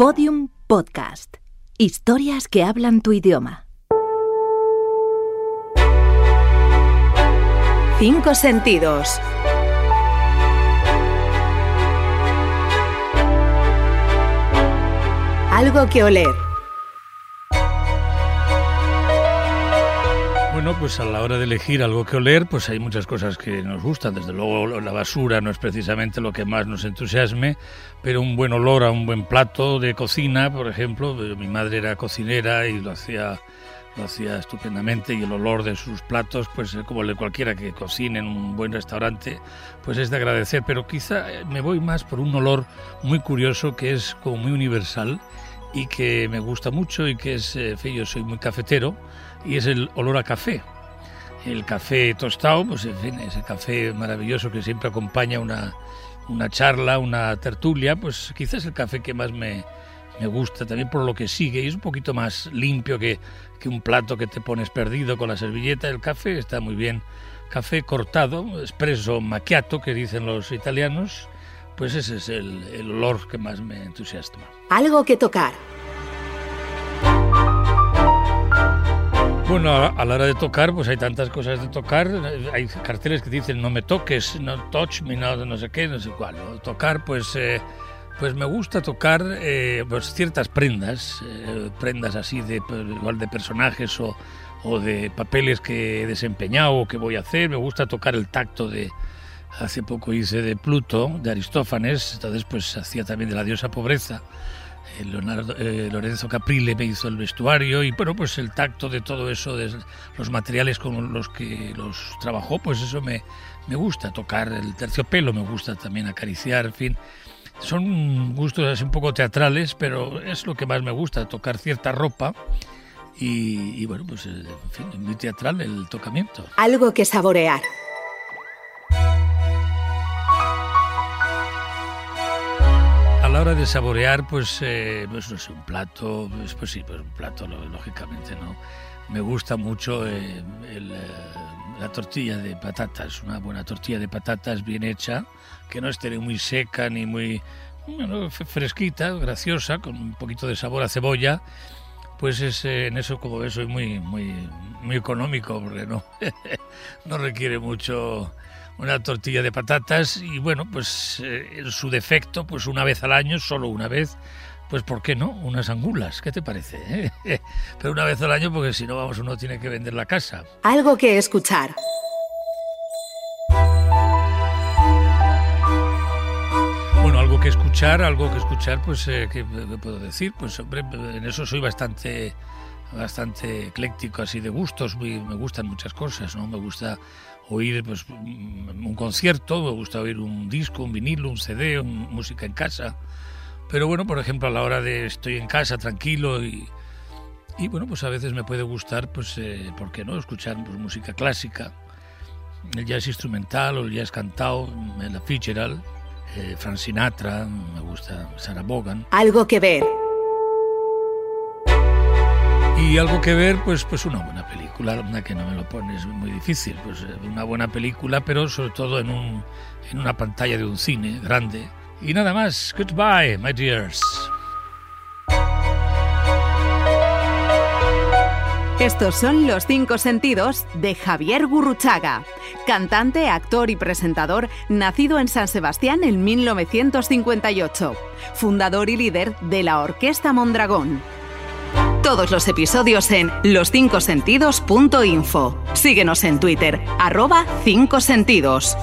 Podium Podcast. Historias que hablan tu idioma. Cinco sentidos. Algo que oler. Pues a la hora de elegir algo que oler, pues hay muchas cosas que nos gustan. Desde luego la basura no es precisamente lo que más nos entusiasme, pero un buen olor a un buen plato de cocina, por ejemplo, mi madre era cocinera y lo hacía lo hacía estupendamente y el olor de sus platos, pues como el de cualquiera que cocine en un buen restaurante, pues es de agradecer, pero quizá me voy más por un olor muy curioso que es como muy universal y que me gusta mucho y que es, eh, yo soy muy cafetero, y es el olor a café. El café tostado, pues en fin, ese café maravilloso que siempre acompaña una, una charla, una tertulia, pues quizás el café que más me, me gusta, también por lo que sigue, y es un poquito más limpio que, que un plato que te pones perdido con la servilleta. El café está muy bien. Café cortado, espresso macchiato, que dicen los italianos, pues ese es el, el olor que más me entusiasma. Algo que tocar. Bueno, a, la hora de tocar, pues hay tantas cosas de tocar. Hay carteles que dicen no me toques, no touch me, no, no sé qué, no sé cuál. Tocar, pues, eh, pues me gusta tocar eh, pues ciertas prendas, eh, prendas así de pues, igual de personajes o, o de papeles que he desempeñado o que voy a hacer. Me gusta tocar el tacto de, hace poco hice de Pluto, de Aristófanes, entonces pues hacía también de la diosa pobreza. Eh, Leonardo, eh, Lorenzo Caprile me hizo el vestuario y bueno, pues el tacto de todo eso, de los materiales con los que los trabajó, pues eso me, me gusta, tocar el terciopelo, me gusta también acariciar, en fin. Son gustos así un poco teatrales, pero es lo que más me gusta, tocar cierta ropa y, y bueno, pues en fin, muy teatral el tocamiento. Algo que saborear. La hora de saborear, pues, eh, pues no sé, un plato, pues, pues sí, pues un plato, lógicamente, ¿no? Me gusta mucho eh, el, eh, la tortilla de patatas, una buena tortilla de patatas bien hecha, que no esté muy seca ni muy bueno, fresquita, graciosa, con un poquito de sabor a cebolla. Pues es, en eso, como ves, soy muy, muy, muy económico, porque no, no requiere mucho una tortilla de patatas y bueno, pues eh, en su defecto, pues una vez al año, solo una vez, pues ¿por qué no? Unas angulas, ¿qué te parece? Eh? Pero una vez al año porque si no, vamos, uno tiene que vender la casa. Algo que escuchar. Bueno, algo que escuchar, algo que escuchar, pues, eh, ¿qué puedo decir? Pues, hombre, en eso soy bastante bastante ecléctico así de gustos, me gustan muchas cosas, ¿no? Me gusta oír pues, un concierto, me gusta oír un disco, un vinilo, un CD, música en casa. Pero bueno, por ejemplo, a la hora de estoy en casa tranquilo y, y bueno, pues a veces me puede gustar, pues, eh, ¿por qué no? Escuchar pues, música clásica, el jazz instrumental o el jazz cantado, la Fitzgerald, eh, Frank Sinatra, me gusta Sarah Vaughan. Algo que ver. Y algo que ver, pues, pues una buena película, una que no me lo pones muy difícil, pues eh, una buena película, pero sobre todo en, un, en una pantalla de un cine grande. Y nada más, goodbye, my dears. Estos son los cinco sentidos de Javier Gurruchaga, cantante, actor y presentador nacido en San Sebastián en 1958, fundador y líder de la Orquesta Mondragón. Todos los episodios en loscincosentidos.info. Síguenos en Twitter, arroba 5 sentidos.